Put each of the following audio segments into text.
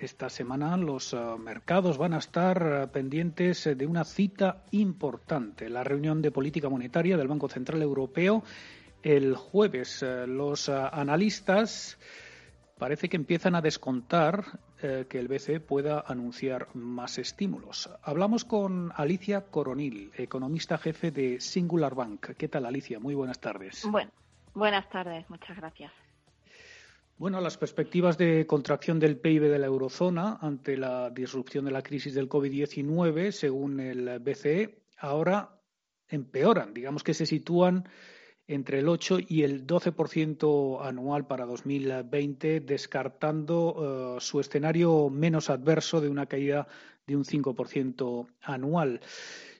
Esta semana los uh, mercados van a estar uh, pendientes de una cita importante, la reunión de política monetaria del Banco Central Europeo el jueves. Los analistas parece que empiezan a descontar que el BCE pueda anunciar más estímulos. Hablamos con Alicia Coronil, economista jefe de Singular Bank. ¿Qué tal, Alicia? Muy buenas tardes. Buenas tardes, muchas gracias. Bueno, las perspectivas de contracción del PIB de la eurozona ante la disrupción de la crisis del COVID-19, según el BCE, ahora empeoran. Digamos que se sitúan entre el 8 y el 12% anual para 2020, descartando eh, su escenario menos adverso de una caída de un 5% anual.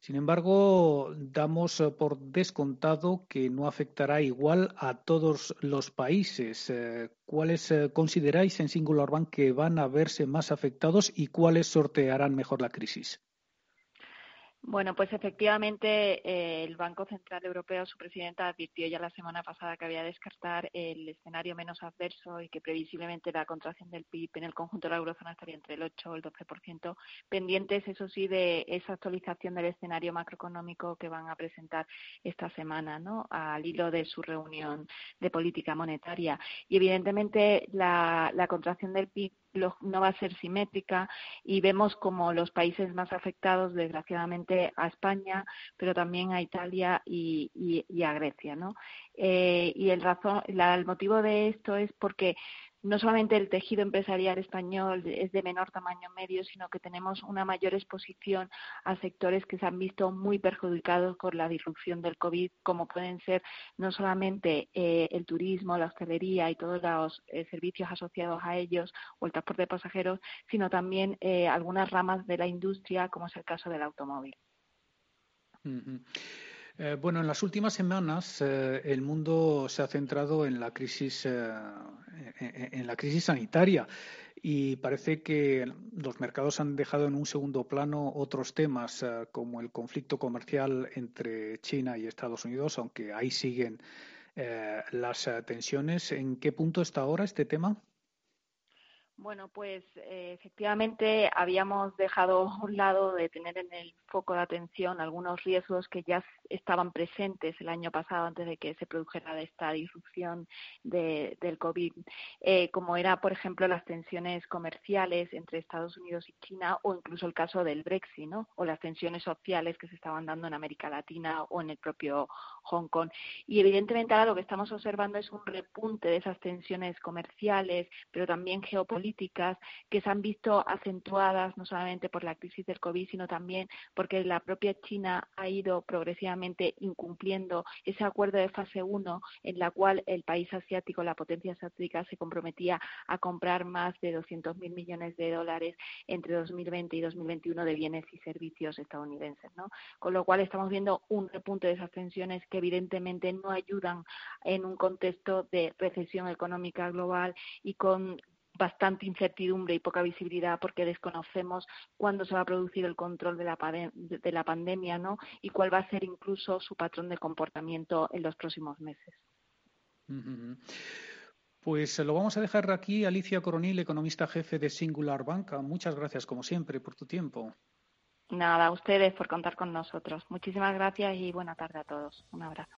Sin embargo, damos eh, por descontado que no afectará igual a todos los países. Eh, ¿Cuáles consideráis en Singular Bank que van a verse más afectados y cuáles sortearán mejor la crisis? Bueno, pues efectivamente eh, el Banco Central Europeo, su presidenta, advirtió ya la semana pasada que había descartar el escenario menos adverso y que previsiblemente la contracción del PIB en el conjunto de la eurozona estaría entre el 8 y el 12%, pendientes, eso sí, de esa actualización del escenario macroeconómico que van a presentar esta semana, ¿no? Al hilo de su reunión de política monetaria. Y evidentemente la, la contracción del PIB no va a ser simétrica y vemos como los países más afectados, desgraciadamente, a España, pero también a Italia y, a Grecia, ¿no? Eh, y el razón, el motivo de esto es porque no solamente el tejido empresarial español es de menor tamaño medio, sino que tenemos una mayor exposición a sectores que se han visto muy perjudicados por la disrupción del COVID, como pueden ser no solamente eh, el turismo, la hostelería y todos los eh, servicios asociados a ellos o el transporte de pasajeros, sino también eh, algunas ramas de la industria, como es el caso del automóvil. Eh, bueno, en las últimas semanas eh, el mundo se ha centrado en la crisis, eh, en la crisis sanitaria y parece que los mercados han dejado en un segundo plano otros temas como el conflicto comercial entre China y Estados Unidos, aunque ahí siguen las tensiones. ¿En qué punto está ahora este tema? Bueno, pues eh, efectivamente habíamos dejado a un lado de tener en el foco de atención algunos riesgos que ya estaban presentes el año pasado antes de que se produjera esta disrupción del COVID, eh, como era, por ejemplo, las tensiones comerciales entre Estados Unidos y China o incluso el caso del Brexit, ¿no? O las tensiones sociales que se estaban dando en América Latina o en el propio Hong Kong. Y evidentemente ahora lo que estamos observando es un repunte de esas tensiones comerciales, pero también geopolíticas que se han visto acentuadas no solamente por la crisis del COVID, sino también porque la propia China ha ido progresivamente incumpliendo ese acuerdo de fase 1 en la cual el país asiático, la potencia asiática, se comprometía a comprar más de 200.000 millones de dólares entre 2020 y 2021 de bienes y servicios estadounidenses. ¿no? Con lo cual estamos viendo un repunte de esas tensiones que evidentemente no ayudan en un contexto de recesión económica global y con bastante incertidumbre y poca visibilidad porque desconocemos cuándo se va a producir el control de la, de la pandemia ¿no? y cuál va a ser incluso su patrón de comportamiento en los próximos meses. Pues lo vamos a dejar aquí. Alicia Coronil, economista jefe de Singular Banca. Muchas gracias, como siempre, por tu tiempo. Nada, a ustedes por contar con nosotros. Muchísimas gracias y buena tarde a todos. Un abrazo.